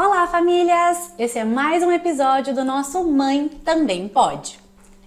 Olá, famílias! Esse é mais um episódio do nosso Mãe Também Pode.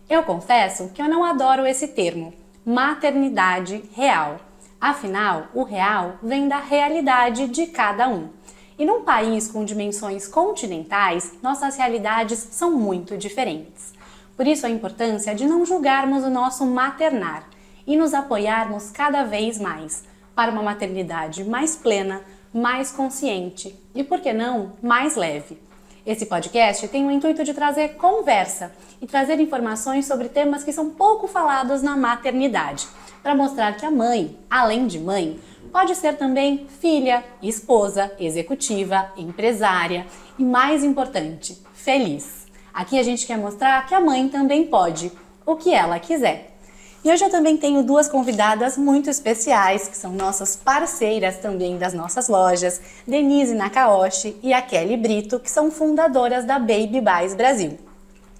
Eu confesso que eu não adoro esse termo, maternidade real. Afinal, o real vem da realidade de cada um. E num país com dimensões continentais, nossas realidades são muito diferentes. Por isso a importância de não julgarmos o nosso maternar e nos apoiarmos cada vez mais para uma maternidade mais plena, mais consciente e, por que não, mais leve. Esse podcast tem o intuito de trazer conversa e trazer informações sobre temas que são pouco falados na maternidade, para mostrar que a mãe, além de mãe, pode ser também filha, esposa, executiva, empresária e, mais importante, feliz. Aqui a gente quer mostrar que a mãe também pode, o que ela quiser. E hoje eu também tenho duas convidadas muito especiais, que são nossas parceiras também das nossas lojas, Denise Nakaoshi e a Kelly Brito, que são fundadoras da Baby Buys Brasil.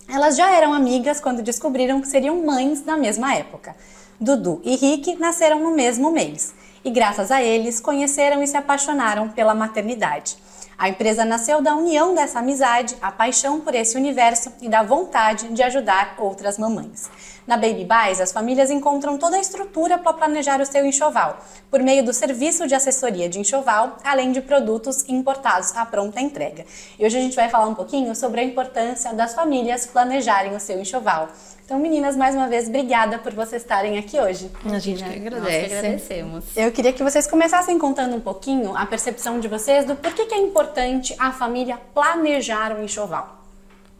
Elas já eram amigas quando descobriram que seriam mães na mesma época. Dudu e Rick nasceram no mesmo mês e, graças a eles, conheceram e se apaixonaram pela maternidade. A empresa nasceu da união dessa amizade, a paixão por esse universo e da vontade de ajudar outras mamães. Na Baby Buys, as famílias encontram toda a estrutura para planejar o seu enxoval, por meio do serviço de assessoria de enxoval, além de produtos importados à pronta entrega. E hoje a gente vai falar um pouquinho sobre a importância das famílias planejarem o seu enxoval. Então, meninas, mais uma vez, obrigada por vocês estarem aqui hoje. A gente que agradece. Nós que agradecemos. Eu queria que vocês começassem contando um pouquinho a percepção de vocês do porquê que é importante a família planejar o enxoval.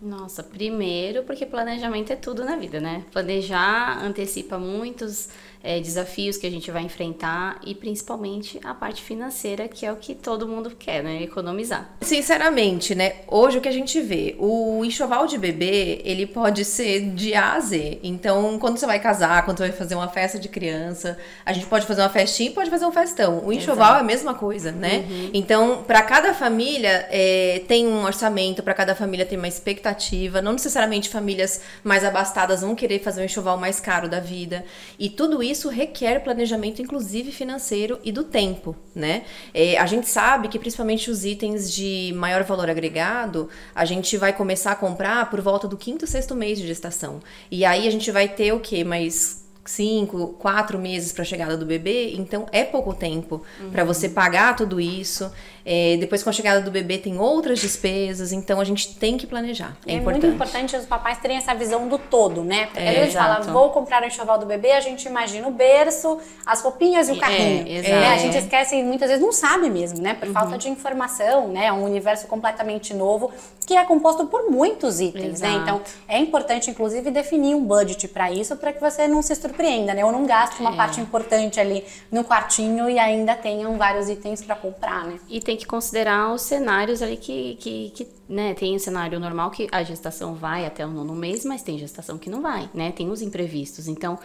Nossa, primeiro porque planejamento é tudo na vida, né? Planejar antecipa muitos é, desafios que a gente vai enfrentar e principalmente a parte financeira, que é o que todo mundo quer, né? Economizar. Sinceramente, né? Hoje o que a gente vê, o enxoval de bebê, ele pode ser de A a Z. Então, quando você vai casar, quando você vai fazer uma festa de criança, a gente pode fazer uma festinha e pode fazer um festão. O enxoval Exato. é a mesma coisa, né? Uhum. Então, para cada família é, tem um orçamento, para cada família tem uma expectativa. Não necessariamente famílias mais abastadas vão querer fazer um enxoval mais caro da vida. E tudo isso isso requer planejamento, inclusive financeiro e do tempo, né? É, a gente sabe que principalmente os itens de maior valor agregado, a gente vai começar a comprar por volta do quinto, sexto mês de gestação. E aí a gente vai ter o quê? Mais cinco, quatro meses para a chegada do bebê, então é pouco tempo uhum. para você pagar tudo isso. É, depois com a chegada do bebê tem outras despesas, então a gente tem que planejar. É, é importante. muito importante os papais terem essa visão do todo, né? Porque é, a gente fala, vou comprar o enxoval do bebê, a gente imagina o berço, as roupinhas e o é, carrinho. É, né? A gente esquece e muitas vezes não sabe mesmo, né? Por uhum. falta de informação, né? É um universo completamente novo que é composto por muitos itens, né? Exato. né? Então é importante, inclusive, definir um budget para isso, para que você não se surpreenda, né? Ou não gaste uma é. parte importante ali no quartinho e ainda tenham vários itens para comprar, né? E tem que considerar os cenários ali que, que, que né, tem o cenário normal que a gestação vai até o nono mês, mas tem gestação que não vai, né? Tem os imprevistos. Então,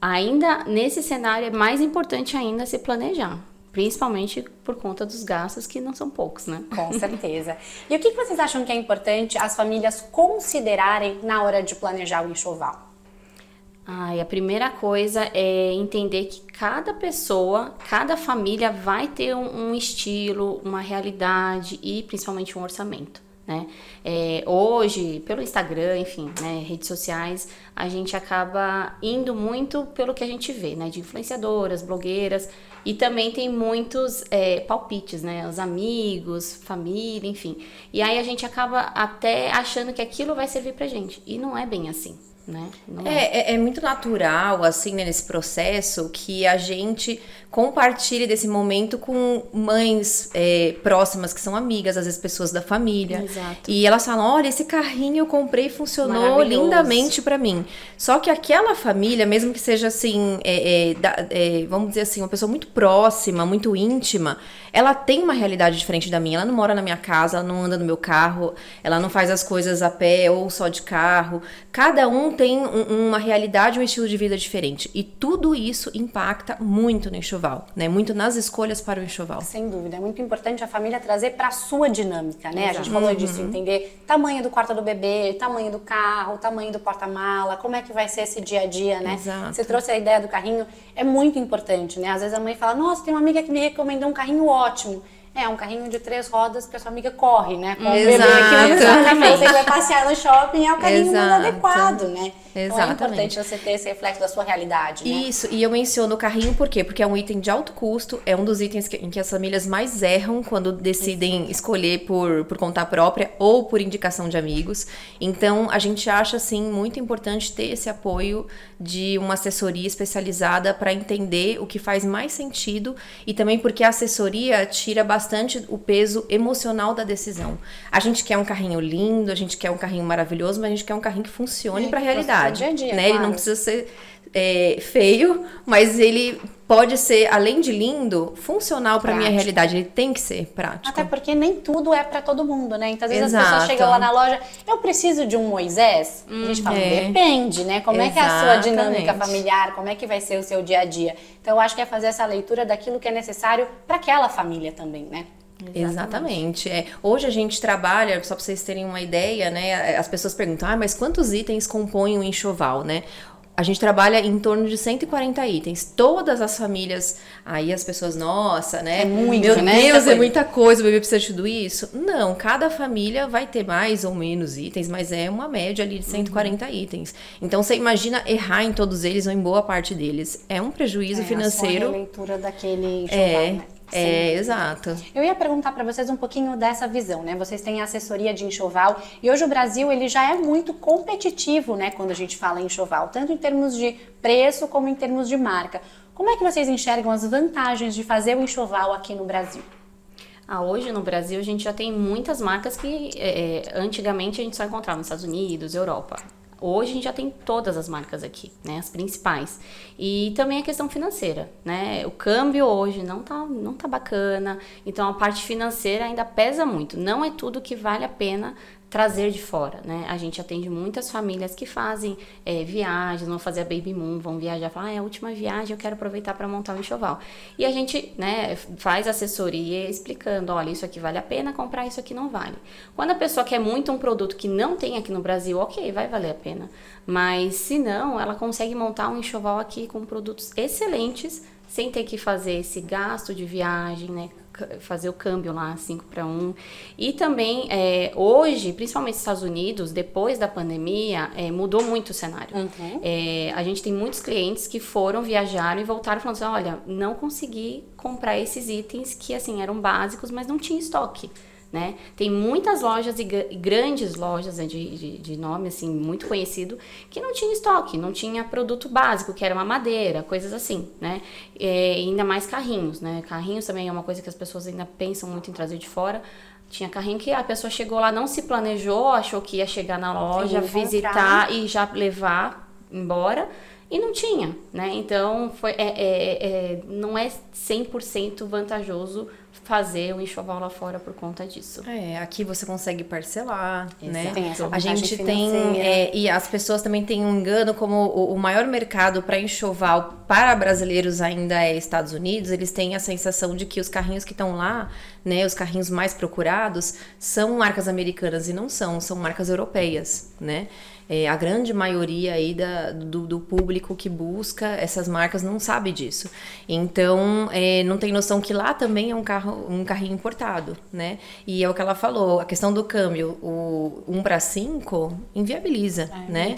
ainda nesse cenário é mais importante ainda se planejar. Principalmente por conta dos gastos que não são poucos, né? Com certeza. E o que vocês acham que é importante as famílias considerarem na hora de planejar o enxoval? Ai, a primeira coisa é entender que cada pessoa, cada família vai ter um, um estilo, uma realidade e principalmente um orçamento. Né? É, hoje, pelo Instagram, enfim, né, redes sociais, a gente acaba indo muito pelo que a gente vê, né, de influenciadoras, blogueiras, e também tem muitos é, palpites, né, os amigos, família, enfim. E aí a gente acaba até achando que aquilo vai servir pra gente, e não é bem assim. Né? É, é, é, muito natural, assim, né, nesse processo, que a gente compartilhe desse momento com mães é, próximas que são amigas, às vezes pessoas da família. Exato. E elas falam: olha, esse carrinho eu comprei funcionou lindamente para mim. Só que aquela família, mesmo que seja assim, é, é, é, vamos dizer assim, uma pessoa muito próxima, muito íntima, ela tem uma realidade diferente da minha. Ela não mora na minha casa, ela não anda no meu carro, ela não faz as coisas a pé ou só de carro. Cada um tem um, uma realidade, um estilo de vida diferente. E tudo isso impacta muito no enxoval enxoval, né? Muito nas escolhas para o enxoval. Sem dúvida, é muito importante a família trazer para a sua dinâmica, né? Exato. A gente falou uhum. disso, entender tamanho do quarto do bebê, tamanho do carro, tamanho do porta-mala, como é que vai ser esse dia a dia, né? Exato. Você trouxe a ideia do carrinho, é muito importante, né? Às vezes a mãe fala: "Nossa, tem uma amiga que me recomendou um carrinho ótimo". É, um carrinho de três rodas que a sua amiga corre, né? Com o bebê Exato. mesa. Exatamente. Você vai passear no shopping, é o carrinho Exato. mais adequado, né? Então é Exatamente. importante você ter esse reflexo da sua realidade, né? Isso, e eu menciono o carrinho por quê? Porque é um item de alto custo, é um dos itens que- em que as famílias mais erram quando decidem escolher por, por conta própria ou por indicação de amigos. Então, a gente acha, assim, muito importante ter esse apoio de uma assessoria especializada para entender o que faz mais sentido e também porque a assessoria tira bastante o peso emocional da decisão. A gente quer um carrinho lindo, a gente quer um carrinho maravilhoso, mas a gente quer um carrinho que funcione É, para a realidade. dia né? Ele claro. não precisa ser é, feio, mas ele pode ser, além de lindo, funcional para minha realidade. Ele tem que ser prático. Até porque nem tudo é pra todo mundo, né? Então, às vezes as pessoas Exato. chegam lá na loja, eu preciso de um Moisés. a gente fala, é. depende, né? Como é que é a sua dinâmica Exatamente. familiar, como é que vai ser o seu dia a dia. Então, eu acho que é fazer essa leitura daquilo que é necessário para aquela família também, né? Exatamente. É. Hoje a gente trabalha, só para vocês terem uma ideia, né? As pessoas perguntam, ah, mas quantos itens compõem um enxoval, né? A gente trabalha em torno de 140 itens. Todas as famílias, aí as pessoas, nossa, né? É muito, Meu né? Deus, Muita é muita coisa, o bebê precisa de tudo isso. Não, cada família vai ter mais ou menos itens, mas é uma média ali de 140 Uhum. itens. Então você imagina errar em todos eles ou em boa parte deles. É um prejuízo É, financeiro. A sua releitura daquele enxoval, É, né? É, exato. Eu ia perguntar para vocês um pouquinho dessa visão, né? Vocês têm assessoria de enxoval e hoje o Brasil ele já é muito competitivo, né? Quando a gente fala em enxoval, tanto em termos de preço como em termos de marca. Como é que vocês enxergam as vantagens de fazer o enxoval aqui no Brasil? Ah, hoje no Brasil a gente já tem muitas marcas que é, antigamente a gente só encontrava nos Estados Unidos, Europa. Hoje a gente já tem todas as marcas aqui, né, as principais. E também a questão financeira, né? O câmbio hoje não tá, não tá bacana, então a parte financeira ainda pesa muito. Não é tudo que vale a pena trazer de fora, né? A gente atende muitas famílias que fazem é, viagens, vão fazer a baby moon, vão viajar, falar, ah, é a última viagem, eu quero aproveitar para montar um enxoval. E a gente, né, faz assessoria explicando, olha, isso aqui vale a pena comprar, isso aqui não vale. Quando a pessoa quer muito um produto que não tem aqui no Brasil, ok, vai valer a pena. Mas se não, ela consegue montar um enxoval aqui com produtos excelentes, sem ter que fazer esse gasto de viagem, né? Fazer o câmbio lá, 5 para 1. E também, é, hoje, principalmente nos Estados Unidos, depois da pandemia, é, mudou muito o cenário. É, a gente tem muitos clientes que foram, viajaram e voltaram falando assim: olha, não consegui comprar esses itens que, assim, eram básicos, mas não tinha estoque. Né? Tem muitas lojas e gra- e grandes lojas né, de, de, de nome assim muito conhecido que não tinha estoque, não tinha produto básico, que era uma madeira, coisas assim, né? É, ainda mais carrinhos, né? Carrinhos também é uma coisa que as pessoas ainda pensam muito em trazer de fora. Tinha carrinho que a pessoa chegou lá, não se planejou, achou que ia chegar na loja, visitar e já levar embora. E não tinha, né? Então, foi, é, é- é- não é 100% vantajoso fazer um enxoval lá fora por conta disso. É, aqui você consegue parcelar, né? Tem essa A gente tem, é, e as pessoas também têm um engano como o, o maior mercado para enxoval para brasileiros ainda é Estados Unidos. Eles têm a sensação de que os carrinhos que estão lá, né, os carrinhos mais procurados, são marcas americanas e não são, são marcas europeias, né? É, a grande maioria aí da, do, do público que busca essas marcas não sabe disso. Então, é, não tem noção que lá também é um carro, um carrinho importado, né? E é o que ela falou, a questão do câmbio, o 1 para 5 inviabiliza, É, né?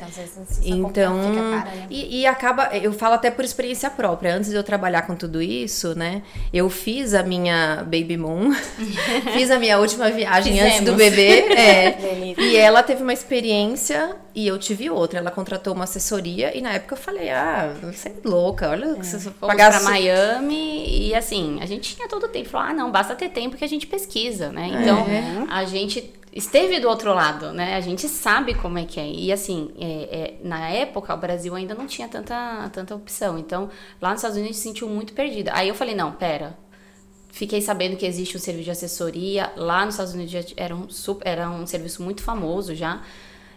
Então, cara, né? e, e acaba, eu falo até por experiência própria. Antes de eu trabalhar com tudo isso, né? Eu fiz a minha baby moon, fiz a minha última viagem antes do Fizemos. bebê, é, e ela teve uma experiência e eu tive outra. Ela contratou uma assessoria e na época eu falei, ah, você é louca, olha, que você pagar pra Miami e assim, a gente tinha todo o tempo. Falou, ah, não, basta ter tempo que a gente pesquisa, né? Então, É. a gente esteve do outro lado, né? A gente sabe como é que é. E assim, é- é, na época, o Brasil ainda não tinha tanta, tanta opção. Então, lá nos Estados Unidos, a gente se sentiu muito perdida. Aí eu falei, não, pera. Fiquei sabendo que existe um serviço de assessoria. Lá nos Estados Unidos já era um, super, era um serviço muito famoso já.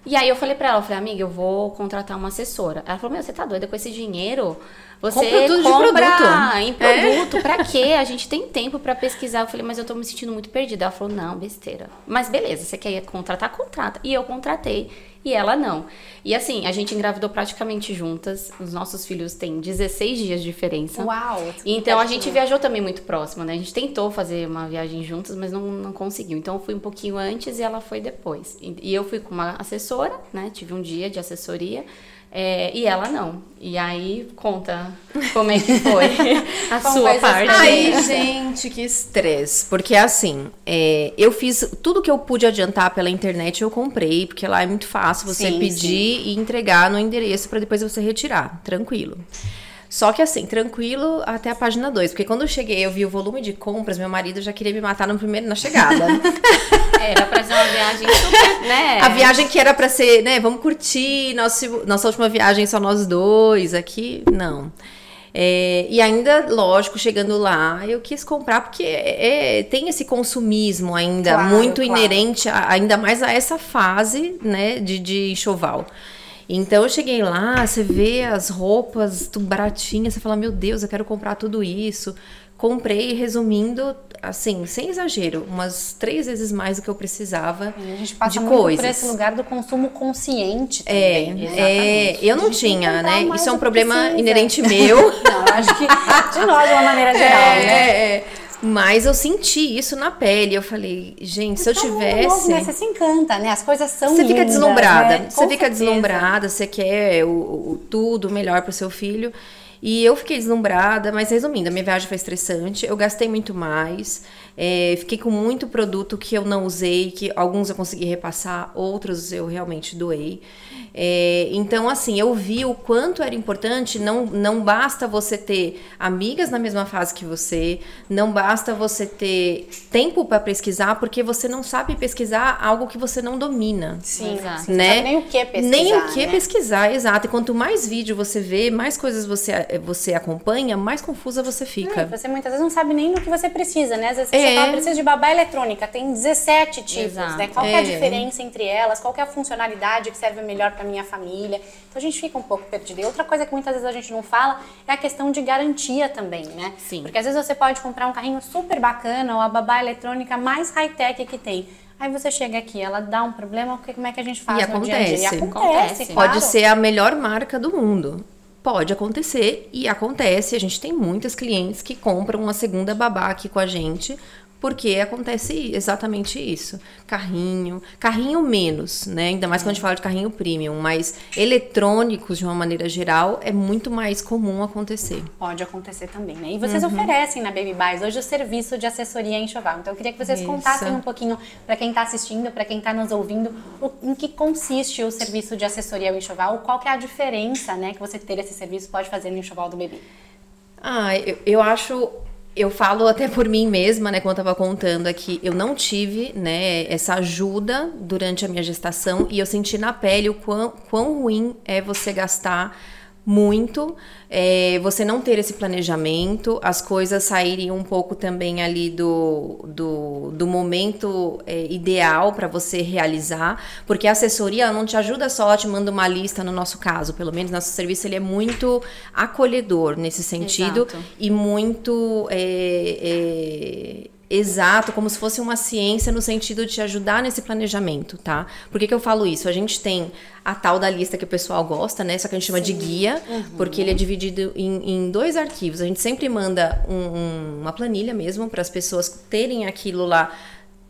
E aí eu falei pra ela, eu falei, amiga, eu vou contratar uma assessora. Ela falou, meu, você tá doida com esse dinheiro? Você Compra tudo de compra produto." em produto, é? pra quê? A gente tem tempo para pesquisar. Eu falei, mas eu tô me sentindo muito perdida. Ela falou, não, besteira. Mas beleza, você quer contratar? Contrata. E eu contratei e ela não. E assim, a gente engravidou praticamente juntas. Os nossos filhos têm 16 dias de diferença. Uau! Então a gente viajou também muito próximo, né? A gente tentou fazer uma viagem juntas, mas não, não conseguiu. Então eu fui um pouquinho antes e ela foi depois. E eu fui com uma assessora, né? Tive um dia de assessoria. É, e ela não. E aí, conta como é que foi a sua parte. Aí, gente, que estresse. Porque assim, é, eu fiz tudo que eu pude adiantar pela internet, eu comprei, porque lá é muito fácil você sim, pedir sim. e entregar no endereço para depois você retirar. Tranquilo. Só que assim, tranquilo até a página 2. Porque quando eu cheguei, eu vi o volume de compras, meu marido já queria me matar no primeiro, na chegada. Era pra ser uma viagem super, né? A viagem que era pra ser, né? Vamos curtir nosso, nossa última viagem só nós dois aqui. Não. É, e ainda, lógico, chegando lá, eu quis comprar porque é, é tem esse consumismo ainda claro, muito claro. inerente, a, ainda mais a essa fase, né, de, de enxoval. Então eu cheguei lá, você vê as roupas tudo baratinhas, você fala, meu Deus, eu quero comprar tudo isso. Comprei, resumindo, assim, sem exagero, umas três vezes mais do que eu precisava. E a gente passa de coisas. por esse lugar do consumo consciente é, também. É, é eu não tinha, né? Isso é um problema precisa. inerente meu. Não, acho que de nós de uma maneira geral, é, né? É, mas eu senti isso na pele. Eu falei, gente, se eu então, tivesse. Novo, né? Você se encanta, né? As coisas são Você lindas, fica deslumbrada. Né? Você fica deslumbrada, você quer o, o tudo melhor para o seu filho. E eu fiquei deslumbrada, mas resumindo, a minha viagem foi estressante, eu gastei muito mais, é, fiquei com muito produto que eu não usei, que alguns eu consegui repassar, outros eu realmente doei. É, então, assim, eu vi o quanto era importante. Não, não basta você ter amigas na mesma fase que você, não basta você ter tempo para pesquisar, porque você não sabe pesquisar algo que você não domina. Sim, exato. Né? nem o que pesquisar. Nem o que né? pesquisar, exato. E quanto mais vídeo você vê, mais coisas você, você acompanha, mais confusa você fica. É, você muitas vezes não sabe nem do que você precisa, né? Às vezes você é. fala, precisa de babá eletrônica, tem 17 tipos, exato. né? Qual é. é a diferença entre elas? Qual é a funcionalidade que serve melhor para minha família. Então a gente fica um pouco perdido. E outra coisa que muitas vezes a gente não fala é a questão de garantia também, né? Sim. Porque às vezes você pode comprar um carrinho super bacana ou a babá eletrônica mais high-tech que tem. Aí você chega aqui, ela dá um problema, como é que a gente faz e no acontece. dia a dia? E acontece, claro. Pode ser a melhor marca do mundo. Pode acontecer e acontece. A gente tem muitas clientes que compram uma segunda babá aqui com a gente porque acontece exatamente isso. Carrinho, carrinho menos, né? Ainda mais quando a gente fala de carrinho premium, mas eletrônicos de uma maneira geral é muito mais comum acontecer. Pode acontecer também, né? E vocês uhum. oferecem na Baby Buys hoje o serviço de assessoria enxoval. Então eu queria que vocês isso. contassem um pouquinho para quem está assistindo, para quem está nos ouvindo, o, em que consiste o serviço de assessoria ao enxoval, qual que é a diferença, né, que você ter esse serviço pode fazer no enxoval do bebê. Ah, eu, eu acho eu falo até por mim mesma, né, como eu estava contando aqui, eu não tive, né, essa ajuda durante a minha gestação e eu senti na pele o quão, quão ruim é você gastar muito, é, você não ter esse planejamento, as coisas saírem um pouco também ali do, do, do momento é, ideal para você realizar, porque a assessoria não te ajuda só, te manda uma lista, no nosso caso, pelo menos nosso serviço ele é muito acolhedor nesse sentido Exato. e muito é, é exato, como se fosse uma ciência no sentido de te ajudar nesse planejamento, tá? Por que, que eu falo isso? A gente tem a tal da lista que o pessoal gosta, né? Só que a gente chama Sim. de guia, uhum. porque ele é dividido em, em, dois arquivos. A gente sempre manda um, um, uma planilha mesmo para as pessoas terem aquilo lá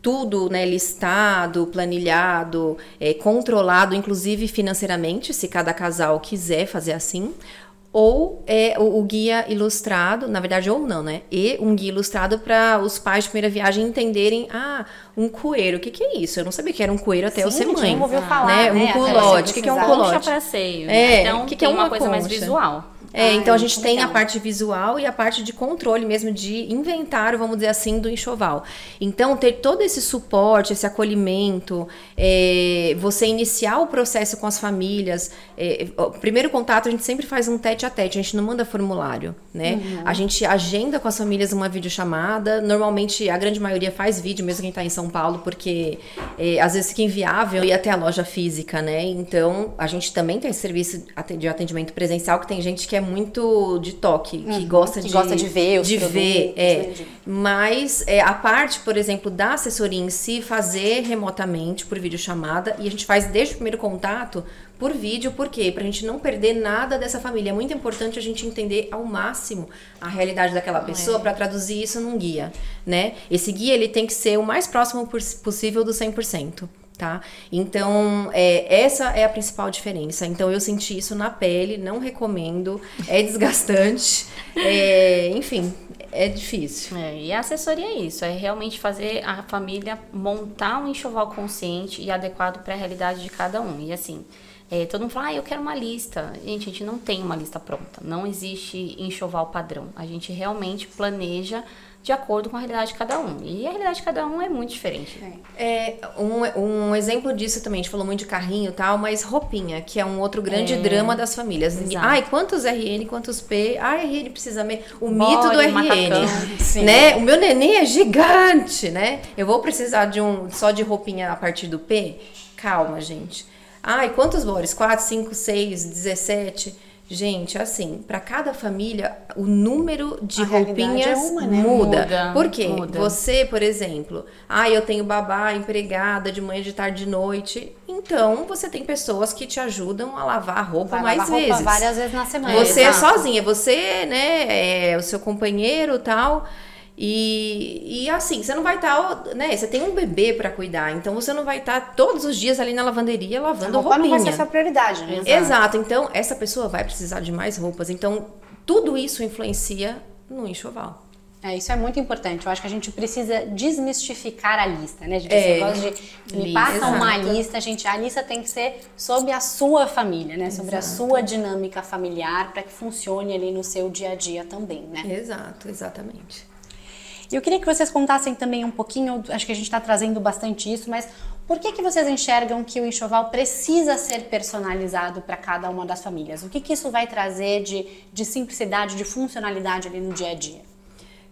tudo né, listado, planilhado, é, controlado, inclusive financeiramente, se cada casal quiser fazer assim ou é o, o, guia ilustrado, na verdade, ou não, né? E um guia ilustrado para os pais de primeira viagem entenderem, ah, um coeiro, o que, que é isso? Eu não sabia que era um coeiro até Sim, eu ser mãe. Não ouviu falar, né? Um culote, o que, que é um culote? Concha para seio, né? É, então, que, que é uma, uma coisa concha? mais visual. É, então a gente tem legal. a parte visual e a parte de controle mesmo, de inventário, vamos dizer assim, do enxoval. Então, ter todo esse suporte, esse acolhimento, é, você iniciar o processo com as famílias. É, o primeiro contato, a gente sempre faz um tete a tete, a gente não manda formulário, né? Uhum. A gente agenda com as famílias uma videochamada. Normalmente, a grande maioria faz vídeo, mesmo quem está em São Paulo, porque é, às vezes fica inviável ir até a loja física, né? Então, a gente também tem esse serviço de atendimento presencial, que tem gente que é muito de toque, que uhum, gosta que de gosta de ver, de ver, é. Mas é, a parte, por exemplo, da assessoria em si, fazer remotamente por videochamada e a gente faz desde o primeiro contato por vídeo, por quê? Pra gente não perder nada dessa família. É muito importante a gente entender ao máximo a realidade daquela pessoa é. para traduzir isso num guia, né? Esse guia ele tem que ser o mais próximo possível do 100% tá? Então, é, essa é a principal diferença. Então, eu senti isso na pele, não recomendo, é desgastante, é, enfim, é difícil. É, e a assessoria é isso, é realmente fazer a família montar um enxoval consciente e adequado para a realidade de cada um. E assim, é, todo mundo fala, ah, eu quero uma lista. Gente, a gente não tem uma lista pronta, não existe enxoval padrão. A gente realmente planeja de acordo com a realidade de cada um. E a realidade de cada um é muito diferente. É, um, um exemplo disso também, a gente falou muito de carrinho e tal, mas roupinha, que é um outro grande é. drama das famílias. Exato. Ai, quantos RN, quantos P? Ah, RN precisa me... O mito do RN, né? O meu neném é gigante, né? Eu vou precisar de um só de roupinha a partir do P? Calma, gente. Ai, quantos bores? 4, 5, 6, 17? Gente, assim, para cada família, o número de a roupinhas é uma, né? muda. muda. Por quê? Muda. Você, por exemplo, ah, eu tenho babá, empregada de manhã, de tarde, de noite. Então, você tem pessoas que te ajudam a lavar a roupa Vai mais vezes. Roupa várias vezes na semana. Você é, é sozinha, você, né, é o seu companheiro tal. E, e assim, você não vai estar, tá, né? Você tem um bebê para cuidar, então você não vai estar tá todos os dias ali na lavanderia lavando a roupa roupinha. não vai ser sua prioridade, né? Exato. Exato. Então, essa pessoa vai precisar de mais roupas. Então, tudo isso influencia no enxoval. É, isso é muito importante. Eu acho que a gente precisa desmistificar a lista, né? A gente é, gosta de me passa exato. uma lista, a gente a lista tem que ser sobre a sua família, né? Sobre exato. a sua dinâmica familiar para que funcione ali no seu dia a dia também, né? Exato, exatamente. Eu queria que vocês contassem também um pouquinho, acho que a gente está trazendo bastante isso, mas por que, que vocês enxergam que o enxoval precisa ser personalizado para cada uma das famílias? O que, que isso vai trazer de, de simplicidade, de funcionalidade ali no dia a dia?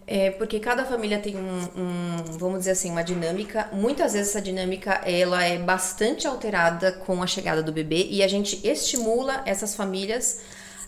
É porque cada família tem um, um, vamos dizer assim, uma dinâmica. Muitas vezes essa dinâmica ela é bastante alterada com a chegada do bebê e a gente estimula essas famílias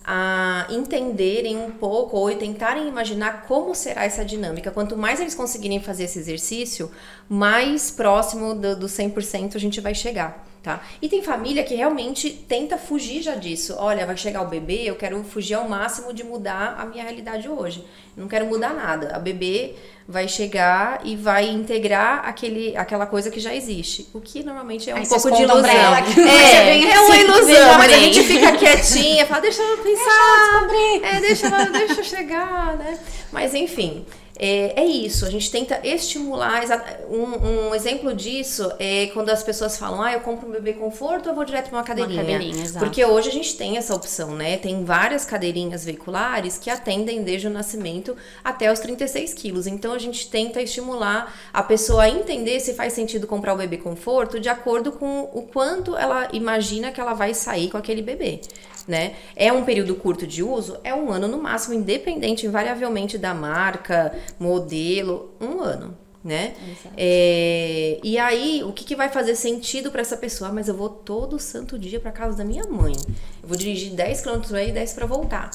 a entenderem um pouco ou tentarem imaginar como será essa dinâmica. Quanto mais eles conseguirem fazer esse exercício, mais próximo do, do 100% a gente vai chegar. Tá? E tem família que realmente tenta fugir já disso. Olha, vai chegar o bebê, eu quero fugir ao máximo de mudar a minha realidade hoje. Não quero mudar nada. A bebê vai chegar e vai integrar aquele, aquela coisa que já existe. O que normalmente é um Aí pouco de ilusão. É, é uma ilusão, mas a gente fica quietinha, fala, deixa eu pensar. Deixa eu descobrir. É, deixa, deixa eu chegar, né? Mas enfim. É, é, isso, a gente tenta estimular. Um, um, exemplo disso é quando as pessoas falam: ah, eu compro um bebê conforto ou eu vou direto para uma cadeirinha? Uma cadeirinha Porque hoje a gente tem essa opção, né? Tem várias cadeirinhas veiculares que atendem desde o nascimento até os 36 quilos. Então a gente tenta estimular a pessoa a entender se faz sentido comprar o bebê conforto de acordo com o quanto ela imagina que ela vai sair com aquele bebê né? É um período curto de uso? É um ano no máximo, independente, invariavelmente da marca, modelo, um ano. Né? É, e aí, o que, que vai fazer sentido para essa pessoa? Ah, mas eu vou todo santo dia para casa da minha mãe. Eu vou dirigir 10 km aí e 10 para voltar.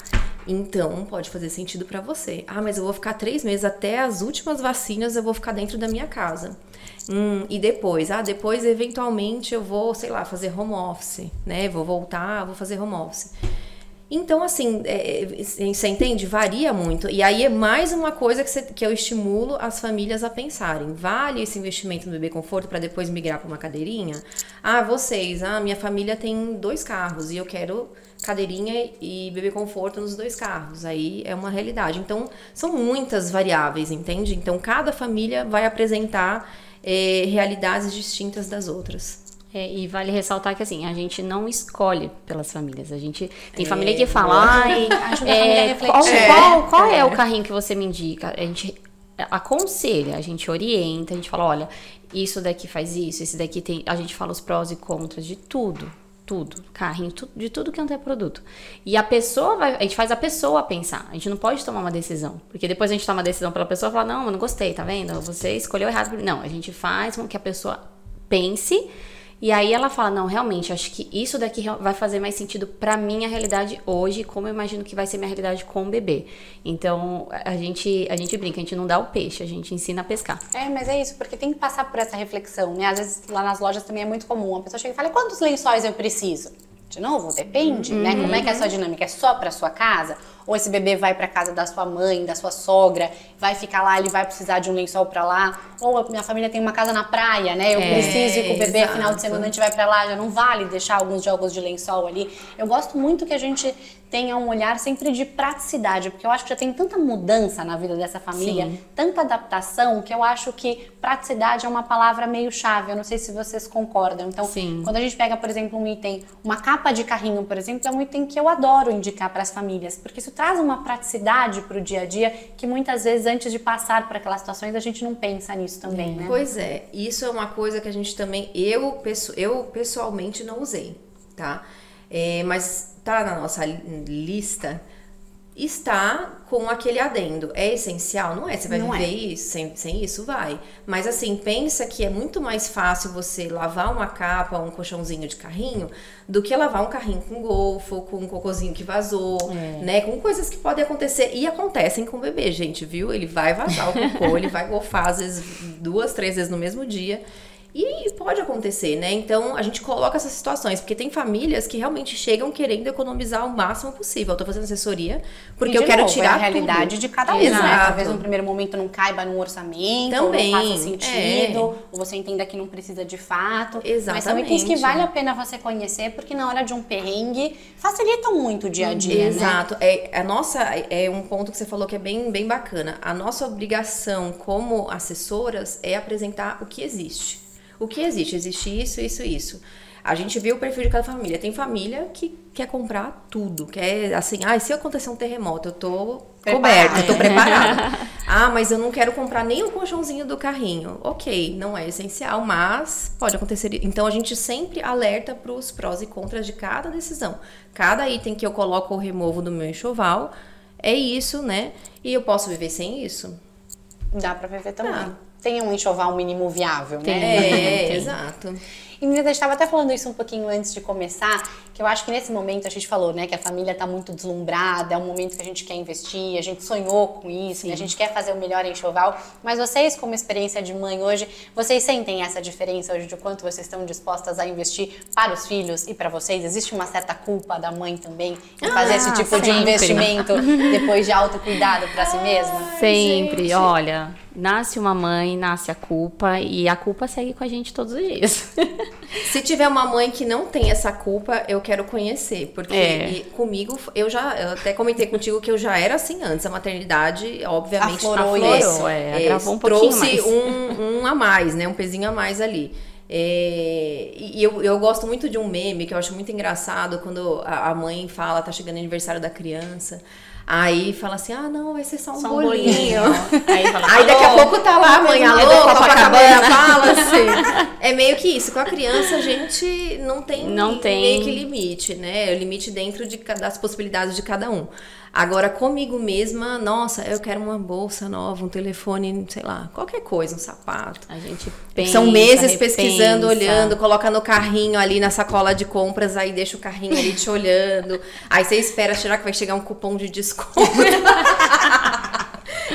Então, pode fazer sentido para você. Ah, mas eu vou ficar três meses até as últimas vacinas, eu vou ficar dentro da minha casa. Hum, e depois? Ah, depois eventualmente eu vou, sei lá, fazer home office, né? Vou voltar, vou fazer home office. Então, assim, é, é você entende? Varia muito. E aí é mais uma coisa que, você, que eu estimulo as famílias a pensarem. Vale esse investimento no bebê conforto para depois migrar para uma cadeirinha? Ah, vocês, ah, minha família tem dois carros e eu quero cadeirinha e bebê conforto nos dois carros. Aí é uma realidade. Então, são muitas variáveis, entende? Então, cada família vai apresentar é, realidades distintas das outras. É, e vale ressaltar que assim, a gente não escolhe pelas famílias. A gente tem é, família que fala, ai, é, qual, qual, qual é. é o carrinho que você me indica? A gente aconselha, a gente orienta, a gente fala, olha, isso daqui faz isso, esse daqui tem. A gente fala os prós e contras de tudo. Tudo, carrinho, de tudo que não é produto. E a pessoa vai, a gente faz a pessoa pensar. A gente não pode tomar uma decisão. Porque depois a gente toma uma decisão pela pessoa e fala, não, eu não gostei, tá vendo? Você escolheu errado. Não, a gente faz com que a pessoa pense E aí ela fala: não, realmente, acho que isso daqui vai fazer mais sentido pra minha realidade hoje, como eu imagino que vai ser minha realidade com o bebê. Então a gente, a gente brinca, a gente não dá o peixe, a gente ensina a pescar. É, mas é isso, porque tem que passar por essa reflexão, né? Às vezes lá nas lojas também é muito comum. A pessoa chega e fala: quantos lençóis eu preciso? De novo, depende, né? Como é que é a sua dinâmica? É só para sua casa? Ou esse bebê vai para casa da sua mãe, da sua sogra, vai ficar lá, ele vai precisar de um lençol para lá? Ou a minha família tem uma casa na praia, né? Eu É, preciso ir com o bebê, exato. final de semana a gente vai para lá, já não vale deixar alguns jogos de lençol ali. Eu gosto muito que a gente tenha um olhar sempre de praticidade, porque eu acho que já tem tanta mudança na vida dessa família, Sim. tanta adaptação, que eu acho que praticidade é uma palavra meio chave. Eu não sei se vocês concordam. Então, Sim. quando a gente pega, por exemplo, um item, uma capa de carrinho, por exemplo, é um item que eu adoro indicar para as famílias, porque isso traz uma praticidade para o dia a dia que muitas vezes antes de passar para aquelas situações a gente não pensa nisso também, né? Pois é, isso é uma coisa que a gente também, eu, eu pessoalmente não usei, tá? É, mas tá na nossa li- lista, está com aquele adendo. É essencial? Não é, você vai Não é. viver isso, sem, sem isso vai. Mas assim, pensa que é muito mais fácil você lavar uma capa, um colchãozinho de carrinho, do que lavar um carrinho com golfo, com um cocôzinho que vazou, É. né? Com coisas que podem acontecer e acontecem com o bebê, gente, viu? Ele vai vazar o cocô, ele vai golfar às vezes duas, três vezes no mesmo dia. E pode acontecer, né? Então a gente coloca essas situações, porque tem famílias que realmente chegam querendo economizar o máximo possível. Eu tô fazendo assessoria porque eu quero novo, tirar é a realidade tudo. de cada um, né? Talvez num primeiro momento não caiba no orçamento, Também, não faça sentido, é. ou você entenda que não precisa de fato. Mas são Exatamente. itens que vale a pena você conhecer, porque na hora de um perrengue facilitam muito o dia a dia, né? Exato. É, a nossa é um ponto que você falou que é bem, bem bacana. A nossa obrigação como assessoras é apresentar o que existe. O que existe? Existe isso, isso, isso. A gente viu o perfil de cada família. Tem família que quer comprar tudo. Quer, assim, ah, se acontecer um terremoto, eu tô coberta, eu tô preparada. ah, mas eu não quero comprar nem o colchãozinho do carrinho. Ok, não é essencial, mas pode acontecer. Então a gente sempre alerta para os prós e contras de cada decisão. Cada item que eu coloco ou removo do meu enxoval é isso, né? E eu posso viver sem isso? Dá pra viver também. Dá. Tem um enxoval mínimo viável, né? É, Tem. exato. E Menina, a gente estava até falando isso um pouquinho antes de começar, que eu acho que nesse momento a gente falou, né, que a família está muito deslumbrada, é um momento que a gente quer investir, a gente sonhou com isso, né, a gente quer fazer o melhor enxoval, mas vocês, como experiência de mãe hoje, vocês sentem essa diferença hoje de quanto vocês estão dispostas a investir para os filhos e para vocês? Existe uma certa culpa da mãe também em fazer Ah, esse tipo de sempre. investimento depois de autocuidado para si mesma? Sempre, gente. olha, nasce uma mãe, nasce a culpa e a culpa segue com a gente todos os dias. Se tiver uma mãe que não tem essa culpa, eu quero conhecer. Porque É. comigo, eu já eu até comentei contigo que eu já era assim antes. A maternidade, obviamente, Aflorou isso. É, agravou um pouquinho trouxe mais. Um, um a mais, né? Um pezinho a mais ali. É, e eu, eu gosto muito de um meme que eu acho muito engraçado quando a, a mãe fala, tá chegando o aniversário da criança. Aí fala assim: ah, não, vai ser só um, Só um bolinho. bolinho. Aí fala, Aí daqui a "Alô, pouco tá lá a mãe, é alô, Copacabana, Copacabana." fala assim. É meio que isso. Com a criança, a gente não tem, Não tem. meio que limite, né? O limite dentro de, das possibilidades de cada um. Agora, comigo mesma, nossa, eu quero uma bolsa nova, um telefone, sei lá, qualquer coisa, um sapato. A gente pensa, São meses repensa. pesquisando, olhando, coloca no carrinho ali na sacola de compras, aí deixa o carrinho ali te olhando. Aí você espera, será que vai chegar um cupom de desconto?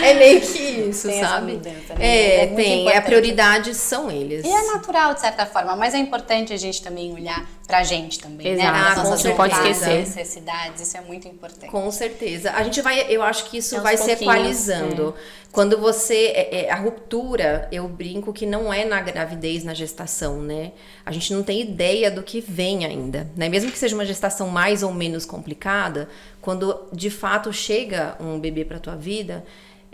é meio que isso, Tem sabe? mudança, né? É, É tem. importante. A prioridade são eles. E é natural, de certa forma, mas é importante a gente também olhar pra gente também, né? Exato, Nas com nossas certeza. vontades, esquecer. necessidades, isso é muito importante. Com certeza. A gente vai, eu acho que isso Aos vai se equalizando. Quando você. é, é, a ruptura, eu brinco que não é na gravidez, na gestação, né? A gente não tem ideia do que vem ainda. Né? Mesmo que seja uma gestação mais ou menos complicada, quando de fato chega um bebê pra tua vida.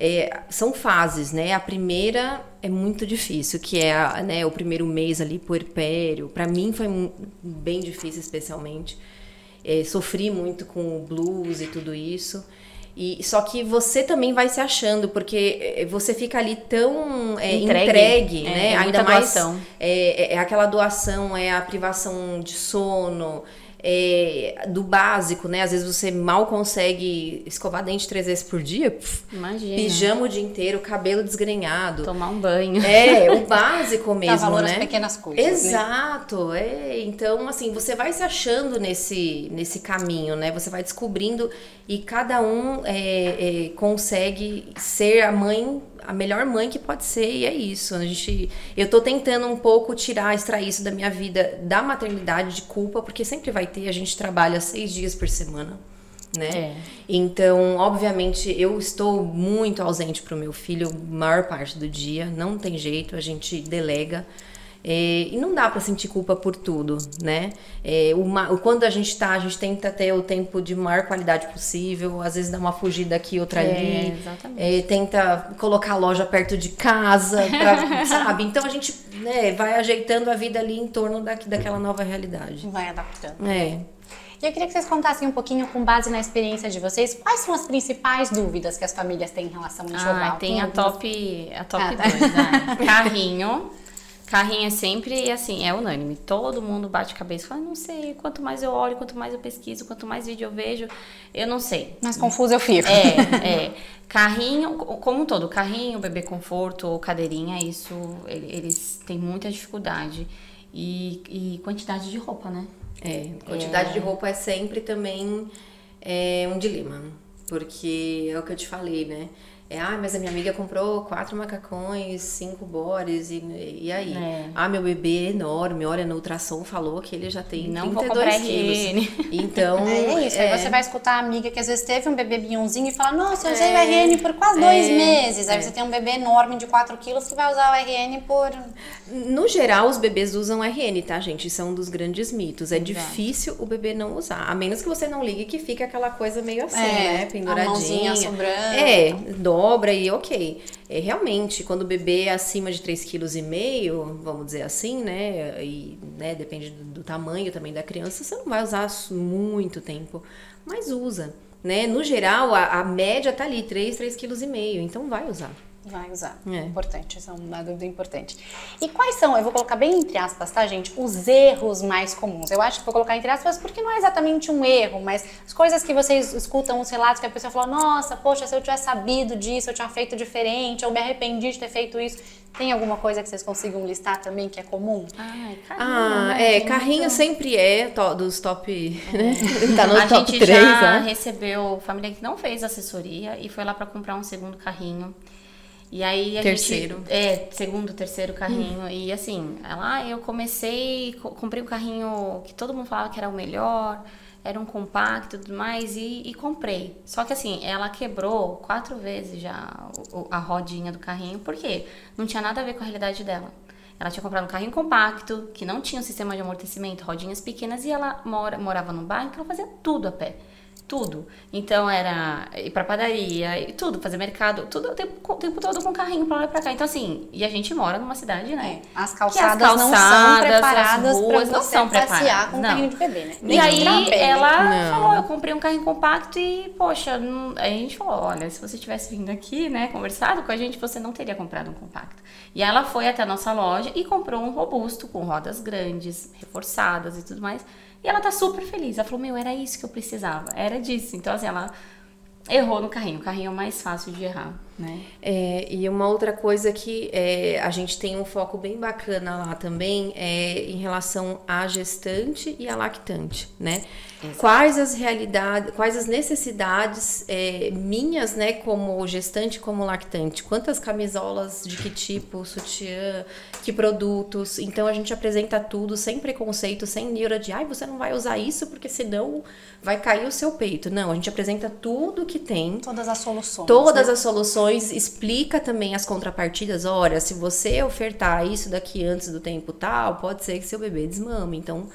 É, são fases, né? A primeira é muito difícil, que é a, né, o primeiro mês ali, puerpério. Pra mim foi bem difícil, especialmente. É, sofri muito com o blues e tudo isso. E só que você também vai se achando, porque é, você fica ali tão é, Entregue. entregue, É, né? é Ainda mais doação. é, é- é aquela doação, é a privação de sono, é, do básico, né? Às vezes você mal consegue escovar dente três vezes por dia. Pff, Imagina. Pijama o dia inteiro, cabelo desgrenhado. Tomar um banho. É, o básico mesmo, Dá valor né? às pequenas coisas, né? Exato, é. Então, assim, você vai se achando nesse, nesse caminho, né? Você vai descobrindo e cada um é, é, consegue ser a mãe, a melhor mãe que pode ser, e é isso. A gente, eu tô tentando um pouco tirar, extrair isso da minha vida, da maternidade, de culpa, porque sempre vai ter, a gente trabalha seis dias por semana. Né? É. Então, obviamente, eu estou muito ausente pro meu filho maior parte do dia, não tem jeito, a gente delega. É, e não dá pra sentir culpa por tudo, né? É, o, ma- o- quando a gente tá, a gente tenta ter o tempo de maior qualidade possível, às vezes dá uma fugida aqui, outra É, ali. exatamente. É, tenta colocar a loja perto de casa, pra- sabe? Então a gente né, vai ajeitando a vida ali em torno da, daquela nova realidade. Vai adaptando. É. E eu queria que vocês contassem um pouquinho, com base na experiência de vocês, quais são as principais dúvidas que as famílias têm em relação ao enxoval? Ah, tem a algumas- top, a top Ah, tá. 2, né? Carrinho. Carrinho é sempre assim, é unânime. Todo mundo bate cabeça e fala, não sei, quanto mais eu olho, quanto mais eu pesquiso, quanto mais vídeo eu vejo, eu não sei. Mais confuso eu fico. É, é. Carrinho, co- como um todo, carrinho, bebê conforto ou cadeirinha, isso ele- eles têm muita dificuldade. E, e quantidade de roupa, né? É, quantidade de roupa é sempre também é, um dilema. Porque é o que eu te falei, né? É, ah, mas a minha amiga comprou quatro macacões, cinco bores, e, e aí? É. Ah, meu bebê é enorme, olha, no ultrassom falou que ele já tem Não vou 32 comprar quilos. RN. Então, É, é isso, é, aí você vai escutar a amiga que às vezes teve um bebê minhãozinho e fala, nossa, eu usei É, o RN por quase dois é, meses. Aí é. você tem um bebê enorme de 4 quilos que vai usar o RN por... No geral, os bebês usam RN, tá, gente? Isso é um dos grandes mitos. É difícil o bebê não usar. A menos que você não ligue que fica aquela coisa meio assim, É, né? a Penduradinha. mãozinha sobrando. É, dobra e ok. É, realmente, quando o bebê é acima de 3,5 kg, vamos dizer assim, né? E né, depende do, do tamanho também da criança, você não vai usar muito tempo. Mas usa. Né? No geral, a, a média tá ali, 3, 3,5 kg. Então vai usar. Vai usar. É. Importante, essa é uma dúvida importante. E quais são, eu vou colocar bem entre aspas, tá, gente? Os erros mais comuns. Eu acho que vou colocar entre aspas porque não é exatamente um erro, mas as coisas que vocês escutam, os relatos que a pessoa fala, nossa, poxa, se eu tivesse sabido disso, eu tinha feito diferente, ou me arrependi de ter feito isso. Tem alguma coisa que vocês consigam listar também que é comum? Ai, carrinho, Ah, né? é, carrinho muito- sempre é to- dos top. Né? Tá no a top gente 3, já né? recebeu família que não fez assessoria e foi lá pra comprar um segundo carrinho. E aí a Terceiro. gente. É, segundo, terceiro carrinho. E assim, ela, ah, eu comecei, co- comprei um carrinho que todo mundo falava que era o melhor, era um compacto e tudo mais, e, e comprei. Só que assim, ela quebrou quatro vezes já a rodinha do carrinho, por quê? Não tinha nada a ver com a realidade dela. Ela tinha comprado um carrinho compacto, que não tinha um sistema de amortecimento, rodinhas pequenas, e ela mora, morava num bairro que ela fazia tudo a pé. Tudo. Então era ir pra padaria, e tudo, fazer mercado, tudo o tempo, o tempo todo com carrinho pra lá e pra cá. Então, assim, e a gente mora numa cidade, né? É, as que calçadas, não são calçadas, preparadas as ruas para não você são passear preparadas, com um não. carrinho de bebê, né? E aí pra ela Não. falou, eu comprei um carrinho compacto e, poxa, não... aí a gente falou, olha, se você tivesse vindo aqui, né, conversado com a gente, você não teria comprado um compacto. E ela foi até a nossa loja e comprou um robusto com rodas grandes, reforçadas e tudo mais. E ela tá super feliz. Ela falou, meu, era isso que eu precisava, era disso. Então, assim, ela errou no carrinho. O carrinho é o mais fácil de errar, né? É, e uma outra coisa que é, a gente tem um foco bem bacana lá também é em relação à gestante e à lactante, né? Quais as realidades, quais as necessidades é, minhas, né, como gestante, como lactante? Quantas camisolas, de que tipo, sutiã, que produtos? Então a gente apresenta tudo sem preconceito, sem neura de, ai, você não vai usar isso porque senão vai cair o seu peito. Não, a gente apresenta tudo que tem Todas as soluções. Todas né? as soluções, explica também as contrapartidas. Olha, se você ofertar isso daqui antes do tempo tal, pode ser que seu bebê desmame. Então,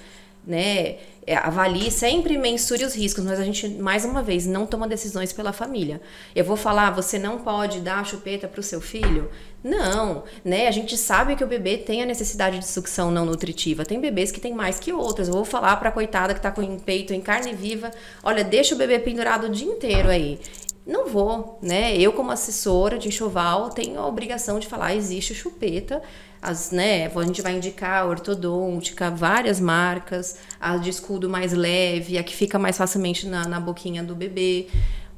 né, é, avalie, sempre mensure os riscos, mas a gente, mais uma vez, não toma decisões pela família. Eu vou falar, você não pode dar a chupeta para o seu filho? Não, né? A gente sabe que o bebê tem a necessidade de sucção não nutritiva. Tem bebês que tem mais que outras. Eu vou falar para a coitada que tá com o peito em carne viva, olha, deixa o bebê pendurado o dia inteiro aí. Não vou, né? Eu, como assessora de enxoval, tenho a obrigação de falar: existe chupeta, as, né, a gente vai indicar a ortodôntica, várias marcas, a de escudo mais leve, a que fica mais facilmente na, na boquinha do bebê.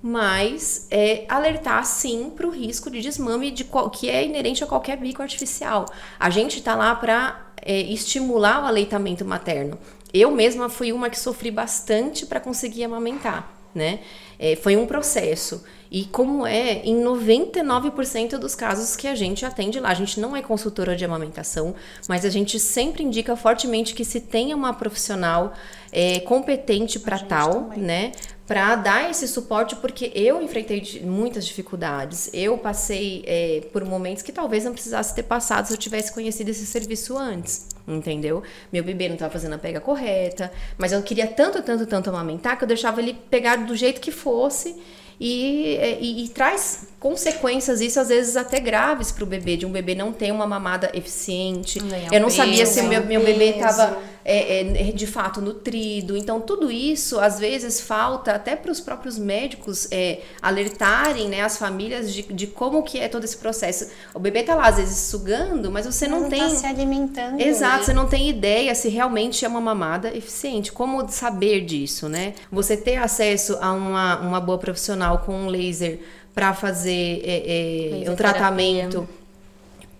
Mas é alertar sim para o risco de desmame de qual, que é inerente a qualquer bico artificial. A gente está lá para é, estimular o aleitamento materno. Eu mesma fui uma que sofri bastante para conseguir amamentar, né? É, foi um processo. E como é em 99% dos casos que a gente atende lá, a gente não é consultora de amamentação, mas a gente sempre indica fortemente que se tenha uma profissional é, competente para tal, também. né? Para dar esse suporte, porque eu enfrentei muitas dificuldades. Eu passei é, por momentos que talvez não precisasse ter passado se eu tivesse conhecido esse serviço antes, entendeu? Meu bebê não estava fazendo a pega correta, mas eu queria tanto, tanto, tanto amamentar que eu deixava ele pegar do jeito que fosse e, e, e, traz consequências, isso às vezes até graves para o bebê, de um bebê não ter uma mamada eficiente. eu não peso, sabia se meu, meu bebê estava é, é, de fato nutrido. Então, tudo isso às vezes falta até para os próprios médicos é, alertarem né, as famílias de, de como que é todo esse processo. O bebê está lá, às vezes, sugando, mas você não, não tá tem. Tá se alimentando. Exato, né? você não tem ideia se realmente é uma mamada eficiente. Como saber disso, né? Você ter acesso a uma, uma boa profissional com um laser para fazer é, é, um tratamento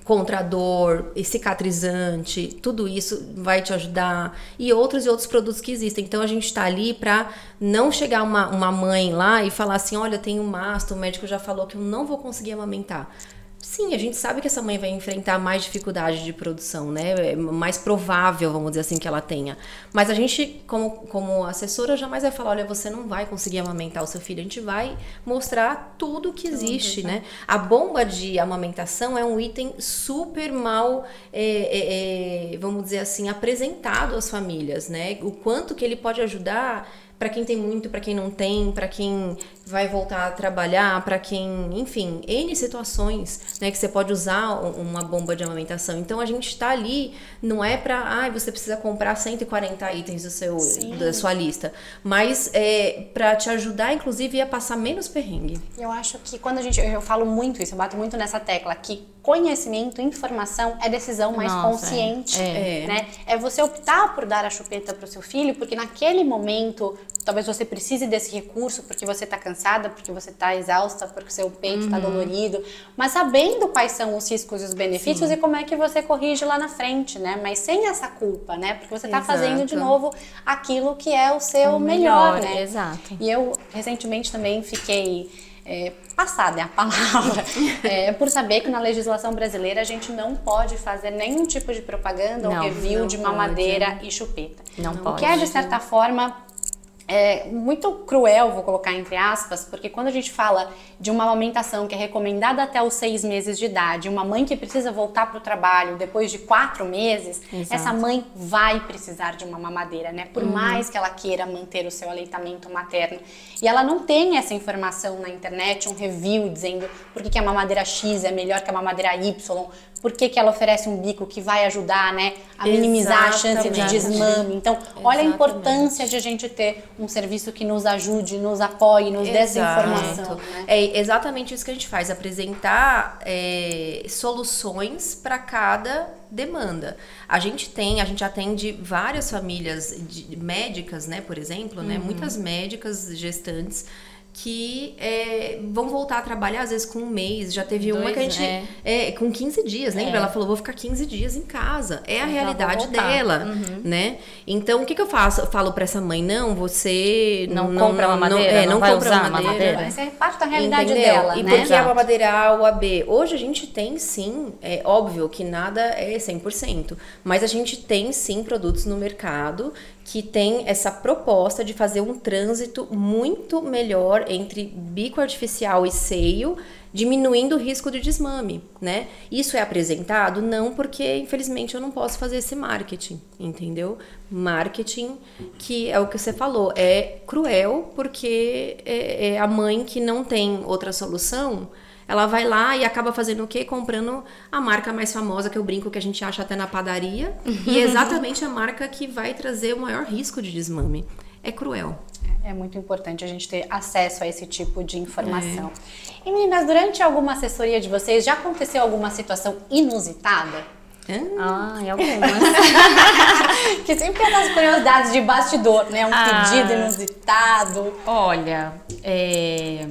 contra a dor, cicatrizante, tudo isso vai te ajudar. E outros e outros produtos que existem. Então a gente está ali para não chegar uma, uma mãe lá e falar assim: olha, tem um masto, o médico já falou que eu não vou conseguir amamentar. Sim, a gente sabe que essa mãe vai enfrentar mais dificuldade de produção, né? É mais provável, vamos dizer assim, que ela tenha. Mas a gente, como, como assessora, jamais vai falar: olha, você não vai conseguir amamentar o seu filho. A gente vai mostrar tudo que existe, né? A bomba de amamentação é um item super mal, é, é, é, vamos dizer assim, apresentado às famílias, né? O quanto que ele pode ajudar para quem tem muito, para quem não tem, para quem vai voltar a trabalhar, para quem, enfim, N situações, né, que você pode usar uma bomba de amamentação. Então a gente está ali, não é para, ah, você precisa comprar 140 itens do seu, da sua lista, mas é para te ajudar, inclusive, a passar menos perrengue. Eu acho que quando a gente, eu falo muito isso, eu bato muito nessa tecla, que conhecimento, informação é decisão mais Nossa, consciente, é. né? É você optar por dar a chupeta para o seu filho, porque naquele momento talvez você precise desse recurso porque você está cansada, porque você está exausta, porque seu peito está uhum. dolorido, mas sabendo quais são os riscos e os benefícios Sim. e como é que você corrige lá na frente, né? Mas sem essa culpa, né? Porque você está fazendo de novo aquilo que é o seu o melhor, melhor, né? Exato. E eu recentemente também fiquei é, passada é a palavra, é, por saber que na legislação brasileira a gente não pode fazer nenhum tipo de propaganda não, ou review de mamadeira pode. e chupeta. Não o pode. O que é, de certa forma, é muito cruel, vou colocar entre aspas, porque quando a gente fala de uma amamentação que é recomendada até os seis meses de idade, uma mãe que precisa voltar para o trabalho depois de quatro meses, Exato. essa mãe vai precisar de uma mamadeira, né? Por uhum. mais que ela queira manter o seu aleitamento materno. E ela não tem essa informação na internet, um review dizendo por que, que a mamadeira X é melhor que a mamadeira Y, por que, que ela oferece um bico que vai ajudar, né, a minimizar Exatamente. a chance de desmame. Então, Exatamente. olha a importância de a gente ter um serviço que nos ajude, nos apoie, nos dê essa informação. Né? É exatamente isso que a gente faz, apresentar é, soluções para cada demanda. A gente tem, a gente atende várias famílias de, médicas, né, por exemplo, né, uhum. né, muitas médicas gestantes que é, vão voltar a trabalhar às vezes com um mês. Já teve Dois, uma que a gente. É. é com 15 dias, lembra? É. Ela falou: vou ficar 15 dias em casa. É a realidade dela, uhum. né? Então, o que, que eu faço? Eu falo pra essa mãe: não, você. Não, não compra uma madeira. Não, é, não, não compra uma madeira. Isso é parte da realidade Entendeu? dela. E né? porque a mamadeira A ou a B? Hoje a gente tem sim, é óbvio que nada é 100%, mas a gente tem sim produtos no mercado que tem essa proposta de fazer um trânsito muito melhor entre bico artificial e seio, diminuindo o risco de desmame, né? Isso é apresentado não porque infelizmente eu não posso fazer esse marketing, entendeu? Marketing que é o que você falou é cruel porque é, é a mãe que não tem outra solução ela vai lá e acaba fazendo o quê? Comprando a marca mais famosa, que eu brinco que a gente acha até na padaria, e é exatamente a marca que vai trazer o maior risco de desmame. é cruel. É muito importante a gente ter acesso a esse tipo de informação. É. E meninas, durante alguma assessoria de vocês, já aconteceu alguma situação inusitada? Ah, e algumas. que sempre tem as curiosidades de bastidor, né? Um ah, pedido inusitado. Olha, é,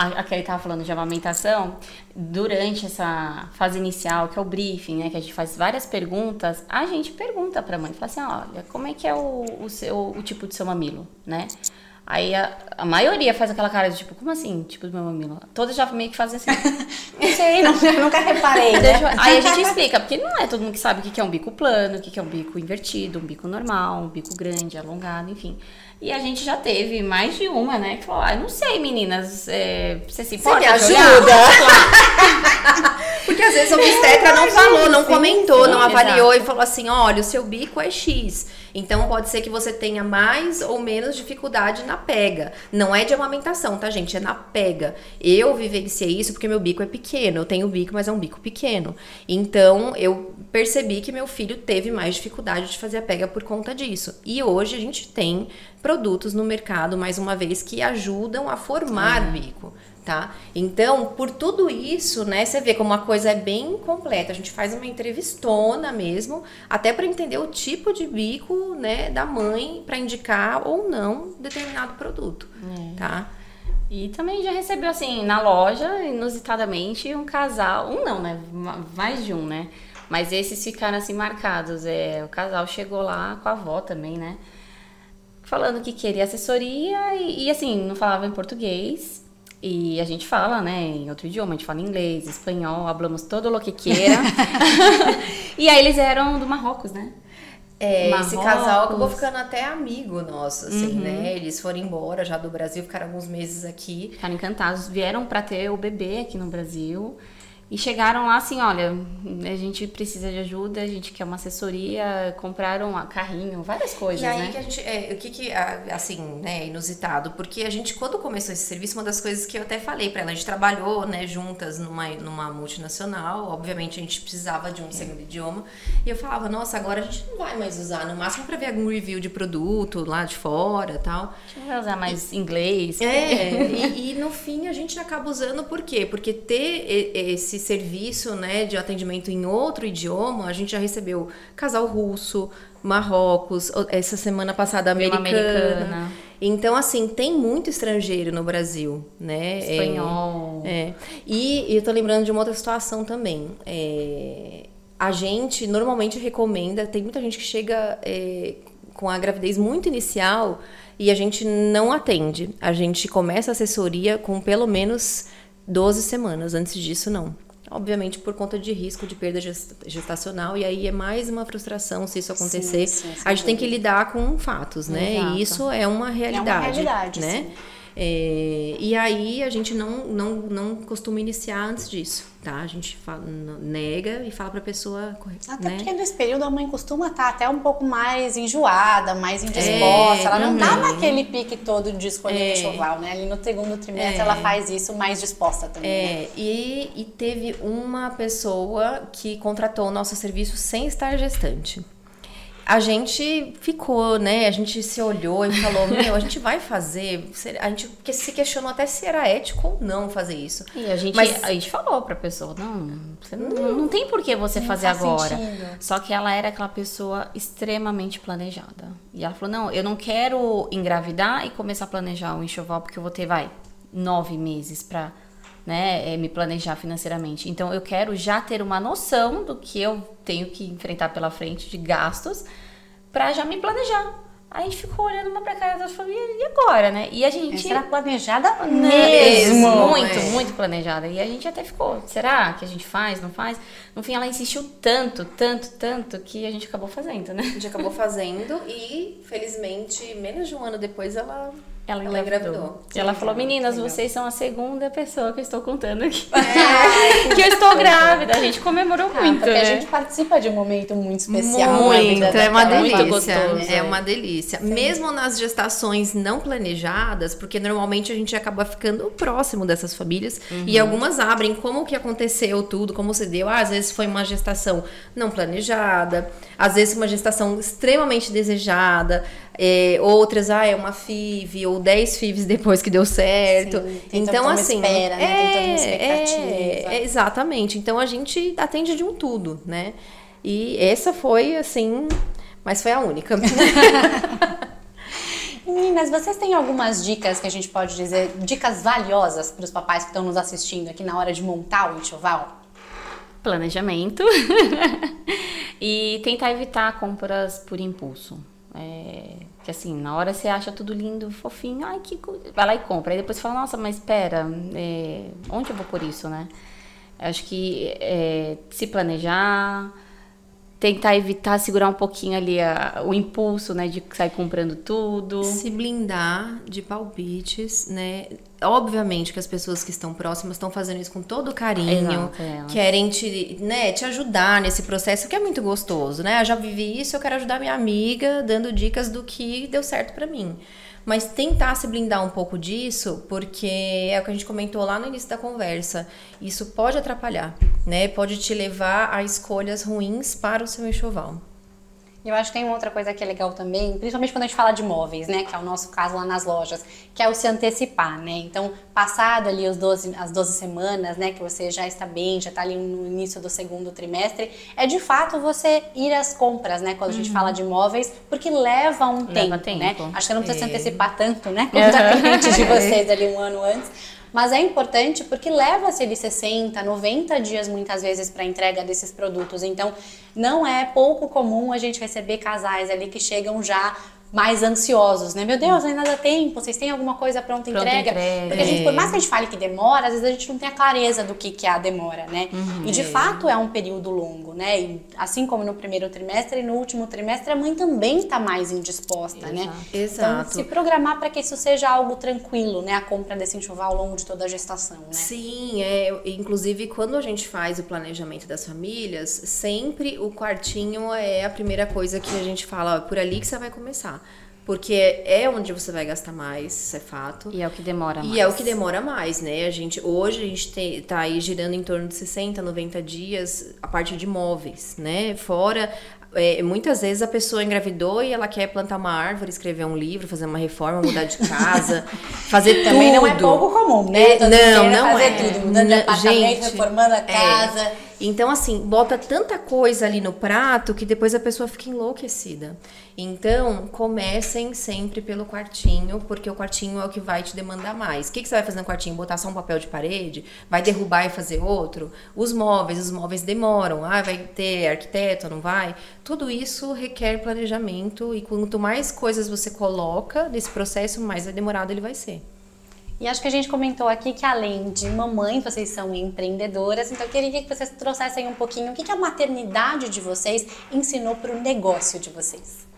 a, a Kelly estava falando de amamentação. Durante essa fase inicial, que é o briefing, né? Que a gente faz várias perguntas, a gente pergunta para a mãe, fala assim, olha, como é que é o, o, seu, o tipo do seu mamilo, né? Aí a, a, maioria faz aquela cara de tipo, como assim? Tipo do meu mamilo. Todas já meio que fazem assim. não sei, não, eu nunca reparei. Né? Aí a gente explica, porque não é todo mundo que sabe o que é um bico plano, o que é um bico invertido, um bico normal, um bico grande, alongado, enfim. E a gente já teve mais de uma, né? Que falou, ah, não sei, meninas, é, você se importa? Você me ajuda? Porque às vezes o obstetra não falou, não comentou, não avaliou e falou assim, olha, o seu bico é X. Então pode ser que você tenha mais ou menos dificuldade na pega. Não é de amamentação, tá, gente? É na pega. Eu vivenciei isso porque meu bico é pequeno. Eu tenho bico, mas é um bico pequeno. Então eu percebi que meu filho teve mais dificuldade de fazer a pega por conta disso. E hoje a gente tem produtos no mercado, mais uma vez, que ajudam a formar é. bico tá? Então, por tudo isso, né, você vê como a coisa é bem completa. A gente faz uma entrevistona mesmo, até para entender o tipo de bico, né, da mãe para indicar ou não determinado produto, é. tá? E também já recebeu assim na loja, inusitadamente, um casal, um não, né, mais de um, né? Mas esses ficaram assim marcados. É, o casal chegou lá com a avó também, né? Falando que queria assessoria e, e assim, não falava em português. E a gente fala, né, em outro idioma, a gente fala inglês, espanhol, hablamos todo lo que quiera. e aí eles eram do Marrocos, né? É, Marrocos. esse casal acabou ficando até amigo nosso, assim, uhum. né? Eles foram embora já do Brasil, ficaram alguns meses aqui. Ficaram encantados, vieram para ter o bebê aqui no Brasil. E chegaram lá assim, olha, a gente precisa de ajuda, a gente quer uma assessoria, compraram um carrinho, várias coisas, e aí né? que a gente, é, o que que, assim, né, inusitado, porque a gente, quando começou esse serviço, uma das coisas que eu até falei para ela, a gente trabalhou, né, juntas numa, numa multinacional, obviamente a gente precisava de um segundo idioma, e eu falava, nossa, agora a gente não vai mais usar, no máximo para ver algum review de produto lá de fora tal. A gente não vai usar mais inglês. É, e, e no fim a gente acaba usando por quê? Porque ter esse serviço né, de atendimento em outro idioma, a gente já recebeu casal russo, Marrocos, essa semana passada americana. americana. Então, assim, tem muito estrangeiro no Brasil, né? Espanhol. É, é. E, e eu tô lembrando de uma outra situação também. É, a gente normalmente recomenda, tem muita gente que chega é, com a gravidez muito inicial e a gente não atende. A gente começa a assessoria com pelo menos 12 semanas. Antes disso, não obviamente por conta de risco de perda gestacional, e aí é mais uma frustração se isso acontecer. Sim, sim, a gente tem que lidar com fatos, né? Exato. E isso é uma realidade. É uma realidade, né? Sim. É, e aí a gente não, não, não costuma iniciar antes disso, tá? A gente fala, nega e fala pra pessoa Até né? porque nesse período a mãe costuma estar tá até um pouco mais enjoada, mais indisposta. É, ela não tá naquele pique todo de escolher é, enxoval, né? Ali no segundo trimestre é, ela faz isso mais disposta também. É, né? e, e teve uma pessoa que contratou o nosso serviço sem estar gestante a gente ficou, né? A gente se olhou e falou: Meu, a gente vai fazer. A gente se questionou até se era ético ou não fazer isso. E a gente, Mas, a gente falou pra pessoa: Não, você não, não, não tem por que você fazer agora. Sentido. Só que ela era aquela pessoa extremamente planejada. E ela falou: Não, eu não quero engravidar e começar a planejar o enxoval, porque eu vou ter, vai, nove meses pra. Né, é, me planejar financeiramente. Então eu quero já ter uma noção do que eu tenho que enfrentar pela frente de gastos para já me planejar. Aí a gente ficou olhando uma pra cara da família, e agora, né? E a gente. Era planejada mesmo. Muito, é. muito planejada. E a gente até ficou, será que a gente faz, não faz? No fim, ela insistiu tanto, tanto, tanto, que a gente acabou fazendo, né? A gente acabou fazendo e, felizmente, menos de um ano depois ela ela, ela engravidou. E ela falou: Meninas, vocês são a segunda pessoa que eu estou contando aqui. É. que eu estou grávida, a gente comemorou Ah, muito, porque né? a gente participa de um momento muito especial. Muito, é uma daquela delícia. Muito gostoso, é é. uma delícia. Mesmo nas gestações não planejadas, porque normalmente a gente acaba ficando próximo dessas famílias e algumas abrem como que aconteceu tudo, como se deu. Ah, às vezes foi uma gestação não planejada, às vezes uma gestação extremamente desejada, é, outras, ah, é uma FIV ou 10 FIVs depois que deu certo. Sim, tem então, toda uma assim, espera, né? Tem toda uma é, expectativa. é, exatamente. Então a gente atende de um tudo, né? E essa foi assim, mas foi a única. Meninas, vocês têm algumas dicas que a gente pode dizer, dicas valiosas para os papais que estão nos assistindo aqui na hora de montar o enxoval? planejamento e tentar evitar compras por impulso. É, que assim, na hora você acha tudo lindo, fofinho, ai que vai lá e compra. Aí depois você fala, nossa, mas espera, é, onde eu vou por isso, né? Acho que é, se planejar, tentar evitar segurar um pouquinho ali a- o impulso, né, de sair comprando tudo. Se blindar de palpites, né? Obviamente que as pessoas que estão próximas estão fazendo isso com todo carinho, Exato, é. querem te, né, te ajudar nesse processo, que é muito gostoso, né? Eu já vivi isso, eu quero ajudar minha amiga dando dicas do que deu certo pra mim. Mas tentar se blindar um pouco disso, porque é o que a gente comentou lá no início da conversa. Isso pode atrapalhar, né? Pode te levar a escolhas ruins para o seu enxoval. Eu acho que tem uma outra coisa que é legal também, principalmente quando a gente fala de móveis, né? Que é o nosso caso lá nas lojas, que é o se antecipar, né? Então, passado ali os 12, as 12 semanas, né? Que você já está bem, já está ali no início do segundo trimestre, é de fato você ir às compras, né? Quando a gente fala de móveis, porque leva um Leva tempo, né? tempo. Acho que não precisa É. se antecipar tanto, né? Quanto a cliente de vocês ali um ano antes. Mas é importante porque leva-se ali 60, 90 dias muitas vezes para entrega desses produtos. Então, não é pouco comum a gente receber casais ali que chegam já mais ansiosos, né? Meu Deus, ainda dá tempo, vocês têm alguma coisa pronta Pronta entrega? entrega. Porque a gente, por mais que a gente fale que demora, às vezes a gente não tem a clareza do que, que é a demora, né? e de fato é um período longo, né? E assim como no primeiro trimestre, no último trimestre a mãe também está mais indisposta, né? Exato. Então, se programar para que isso seja algo tranquilo, né? A compra desse enxoval ao longo de toda a gestação, né? Sim, é, inclusive quando a gente faz o planejamento das famílias, sempre o quartinho é a primeira coisa que a gente fala, ó, por ali que você vai começar. Porque é onde você vai gastar mais, isso é fato. E é o que demora mais. E é o que demora mais, né? A gente, hoje a gente tem, tá aí girando em torno de 60, 90 dias a parte de móveis, né? Fora, é, muitas vezes a pessoa engravidou e ela quer plantar uma árvore, escrever um livro, fazer uma reforma, mudar de casa, fazer Também tudo. não é pouco comum, né? É, não, não fazer é. tudo, mudando Não, apartamento, gente, reformando a é. casa. Então, assim, bota tanta coisa ali no prato que depois a pessoa fica enlouquecida. Então, comecem sempre pelo quartinho, porque o quartinho é o que vai te demandar mais. O que, que você vai fazer no quartinho? Botar só um papel de parede? Vai derrubar e fazer outro? Os móveis, os móveis demoram. Ah, vai ter arquiteto, não vai? Tudo isso requer planejamento e quanto mais coisas você coloca nesse processo, mais demorado ele vai ser. E acho que a gente comentou aqui que além de mamãe, vocês são empreendedoras, então eu queria que vocês trouxessem um pouquinho o que a maternidade de vocês ensinou para o negócio de vocês.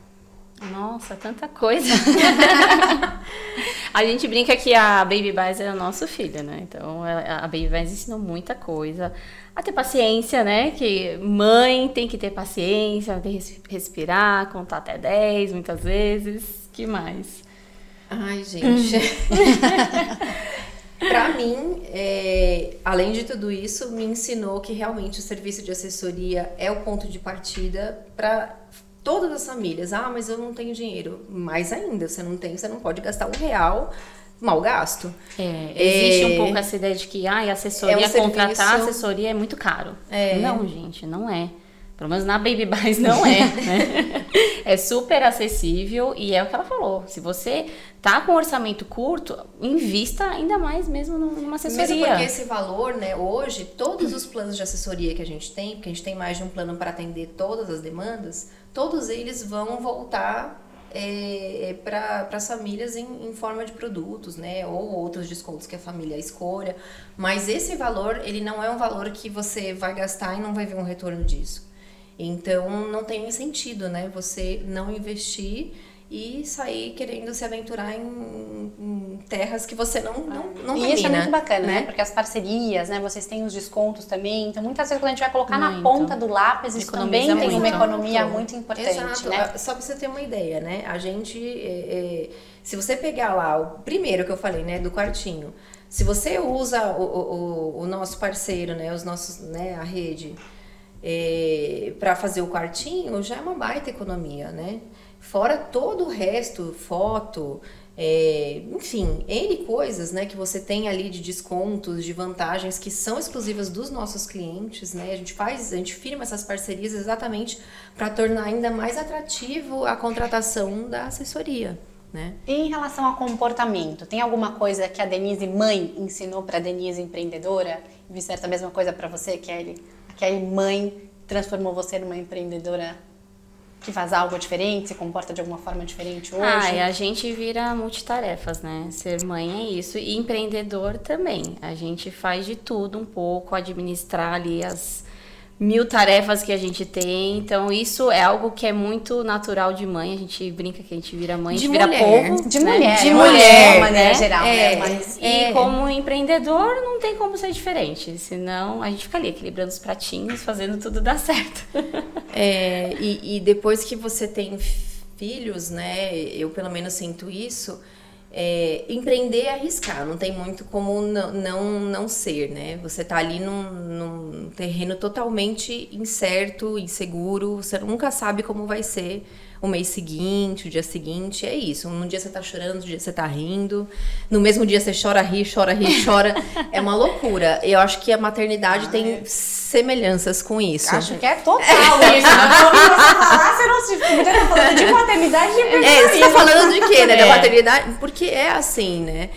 Nossa, tanta coisa. a gente brinca que a Baby Bass é o nosso filho, né? Então a Baby Bass ensinou muita coisa. A ter paciência, né? Que mãe tem que ter paciência, tem que res- respirar, contar até 10 muitas vezes. que mais? Ai, gente. Pra mim, é, além de tudo isso, me ensinou que realmente o serviço de assessoria é o ponto de partida para todas as famílias. Ah, mas eu não tenho dinheiro. Mais ainda, você não tem, você não pode gastar um real mal gasto. É, existe É. um pouco essa ideia de que ai, assessoria, É um contratar assessoria é muito caro. É. Não, gente, não é. Pelo menos na Baby Buys não é, né? É super acessível e é o que ela falou. Se você tá com orçamento curto, invista ainda mais mesmo numa assessoria. Mesmo porque esse valor, né, hoje, todos os planos de assessoria que a gente tem, porque a gente tem mais de um plano para atender todas as demandas, todos eles vão voltar para as famílias em, em forma de produtos, né, ou outros descontos que a família escolha. Mas esse valor, ele não é um valor que você vai gastar e não vai ver um retorno disso. Então, não tem sentido, né, você não investir e sair querendo se aventurar em, em terras que você não, não, não e isso é muito bacana, né? Porque as parcerias, né? Vocês têm os descontos também. Então, muitas vezes, quando a gente vai colocar na Muito. ponta do lápis, isso Economiza também tem uma muito. economia muito importante, Exato. né? Ah, Só pra você ter uma ideia, né? A gente, é, é, se você pegar lá o primeiro que eu falei, né, do quartinho, se você usa o, o, o- o nosso parceiro, né, os nossos, né, a rede, é, para fazer o quartinho, já é uma baita economia, né? Fora todo o resto, foto, é, enfim, N coisas, né, que você tem ali de descontos, de vantagens que são exclusivas dos nossos clientes, né? A gente faz, a gente firma essas parcerias exatamente para tornar ainda mais atrativo a contratação da assessoria, né? Em relação ao comportamento, tem alguma coisa que a Denise mãe ensinou para Denise empreendedora? E vice-versa, a mesma coisa para você, Kelly? A Kelly mãe transformou você numa empreendedora que faz algo diferente, se comporta de alguma forma diferente hoje? Ah, e a gente vira multitarefas, né? Ser mãe é isso. E empreendedor também. A gente faz de tudo um pouco, administrar ali as mil tarefas que a gente tem. Então, isso é algo que é muito natural de mãe. A gente brinca que a gente vira mãe, a De gente vira mulher. povo. De né? mulher, de né? mulher, de maneira né? geral, É, né? Mas E É. como empreendedor, não tem como ser diferente. Senão, a gente fica ali equilibrando os pratinhos, fazendo tudo dar certo. É, e, e depois que você tem filhos, né? Eu pelo menos sinto isso. É, empreender é arriscar, não tem muito como não, não, não ser, né? Você tá ali num, num terreno totalmente incerto, inseguro, você nunca sabe como vai ser o mês seguinte, o dia seguinte, é isso. Um dia você tá chorando, outro dia você tá rindo, no mesmo dia você chora, ri, chora, ri, chora. É uma loucura. Eu acho que a maternidade tem semelhanças com isso. Acho que é total isso. Quando você falar, você não se estar falando de maternidade e de É, você tá falando de quê, né? Da É. maternidade? Porque é assim, né?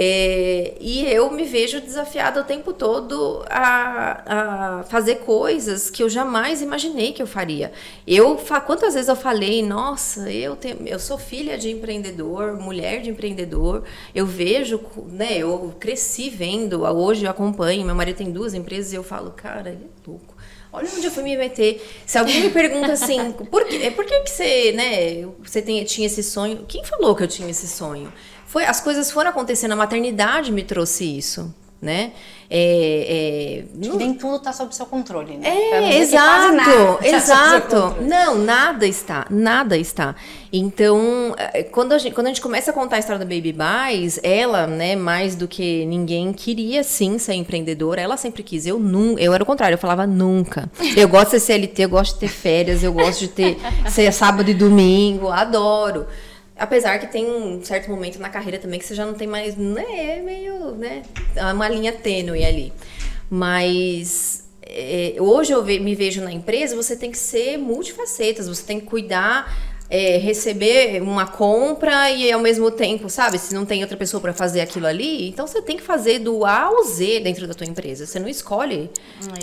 É, e eu me vejo desafiada o tempo todo a, a fazer coisas que eu jamais imaginei que eu faria. Eu quantas vezes eu falei, nossa, eu tenho, eu sou filha de empreendedor, mulher de empreendedor. Eu vejo, né? Eu cresci vendo, hoje eu acompanho. Meu marido tem duas empresas e eu falo, cara, ele é louco. Olha onde eu fui me meter. Se alguém me pergunta assim, por que, por que, que você, né, você tem, tinha esse sonho? Quem falou que eu tinha esse sonho? Foi, as coisas foram acontecendo, a maternidade me trouxe isso, né? É, é, que nem tudo tá sob seu controle, né? Não é, quase nada exato, tá exato. Não, nada está, nada está. Então, eh, quando a gente, quando a gente começa a contar a história da Baby Buys, ela, né, mais do que ninguém queria sim ser empreendedora, ela sempre quis. Eu nunca, eu era o contrário, eu falava nunca. Eu gosto de ser CLT, eu gosto de ter férias, eu gosto de ter ser sábado e domingo, adoro. Apesar que tem um certo momento na carreira também que você já não tem mais, né, é meio, né, é uma linha tênue ali. Mas é, hoje eu ve- me vejo na empresa, você tem que ser multifacetas, você tem que cuidar, é, receber uma compra e ao mesmo tempo, sabe, se não tem outra pessoa para fazer aquilo ali, então você tem que fazer do A ao Z dentro da tua empresa. Você não escolhe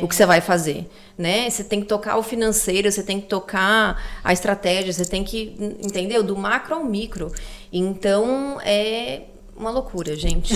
o que você vai fazer, né? Você tem que tocar o financeiro, você tem que tocar a estratégia, você tem que, entendeu? Do macro ao micro. Então, é uma loucura, gente.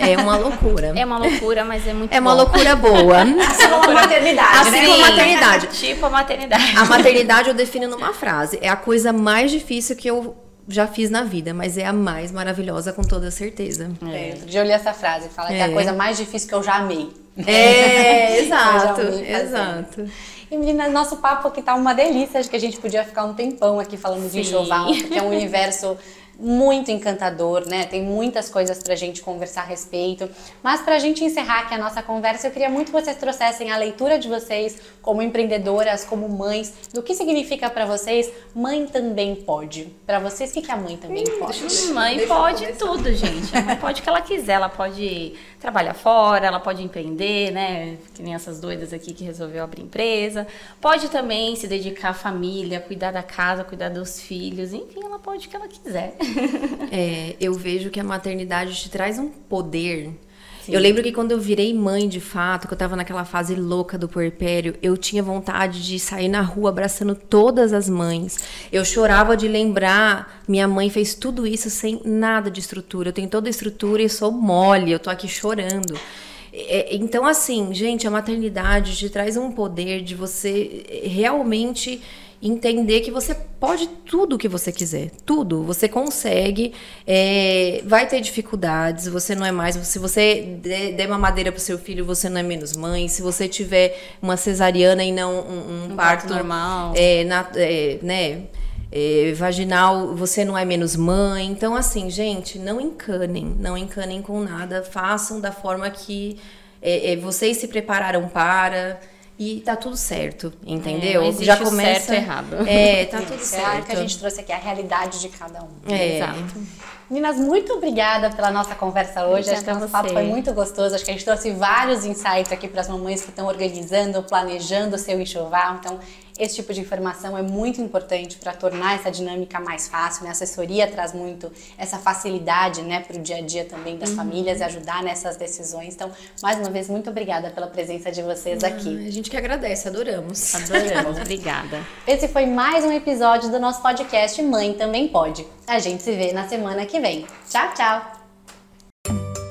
É uma loucura. É uma loucura, mas é muito É uma bom. loucura boa. Assim como a maternidade, Assim né? como a maternidade. Tipo a maternidade. A maternidade eu defino numa frase. É a coisa mais difícil que eu já fiz na vida, mas é a mais maravilhosa com toda certeza. É, outro dia eu li essa frase, fala que é a É. coisa mais difícil que eu já amei. É, exato, exato. E meninas, nosso papo aqui tá uma delícia, acho que a gente podia ficar um tempão aqui falando de Sim. enxoval, porque é um universo muito encantador, né? Tem muitas coisas pra gente conversar a respeito. Mas pra gente encerrar aqui a nossa conversa, eu queria muito que vocês trouxessem a leitura de vocês como empreendedoras, como mães, do que significa pra vocês mãe também pode. Pra vocês, o que que a mãe também pode? Hum, Mãe pode tudo, gente. A mãe pode o que ela quiser. Ela pode trabalhar fora, ela pode empreender, né? Que nem essas doidas aqui que resolveu abrir empresa. Pode também se dedicar à família, cuidar da casa, cuidar dos filhos. Enfim, ela pode o que ela quiser. É, eu vejo que a maternidade te traz um poder. Eu lembro que quando eu virei mãe de fato, que eu tava naquela fase louca do puerpério, eu tinha vontade de sair na rua abraçando todas as mães. Eu chorava de lembrar, minha mãe fez tudo isso sem nada de estrutura. Eu tenho toda a estrutura e sou mole, eu tô aqui chorando. É, Então, assim, gente, a maternidade te traz um poder de você realmente entender que você pode tudo o que você quiser, tudo, você consegue, é, vai ter dificuldades, você não é mais, se você der uma madeira para o seu filho, você não é menos mãe, se você tiver uma cesariana e não um, um, um parto, parto, normal, é, na, é, né, é, vaginal, você não é menos mãe. Então, assim, gente, não encanem, não encanem com nada, façam da forma que é, é, vocês se prepararam para e tá tudo certo, entendeu? É, Já começa certo e errado. É, tá tudo certo. É que a gente trouxe aqui a realidade de cada um. É. Exato. Meninas, muito obrigada pela nossa conversa hoje. Acho que o nosso papo foi muito gostoso. Acho que a gente trouxe vários insights aqui para as mamães que estão organizando, planejando o seu enxoval. Então, esse tipo de informação é muito importante para tornar essa dinâmica mais fácil. Né? A assessoria traz muito essa facilidade né, para o dia a dia também das uhum. famílias e ajudar nessas decisões. Então, mais uma vez, muito obrigada pela presença de vocês aqui. a gente que agradece, adoramos. Adoramos, obrigada. Esse foi mais um episódio do nosso podcast Mãe Também Pode. A gente se vê na semana que vem. Tchau, tchau!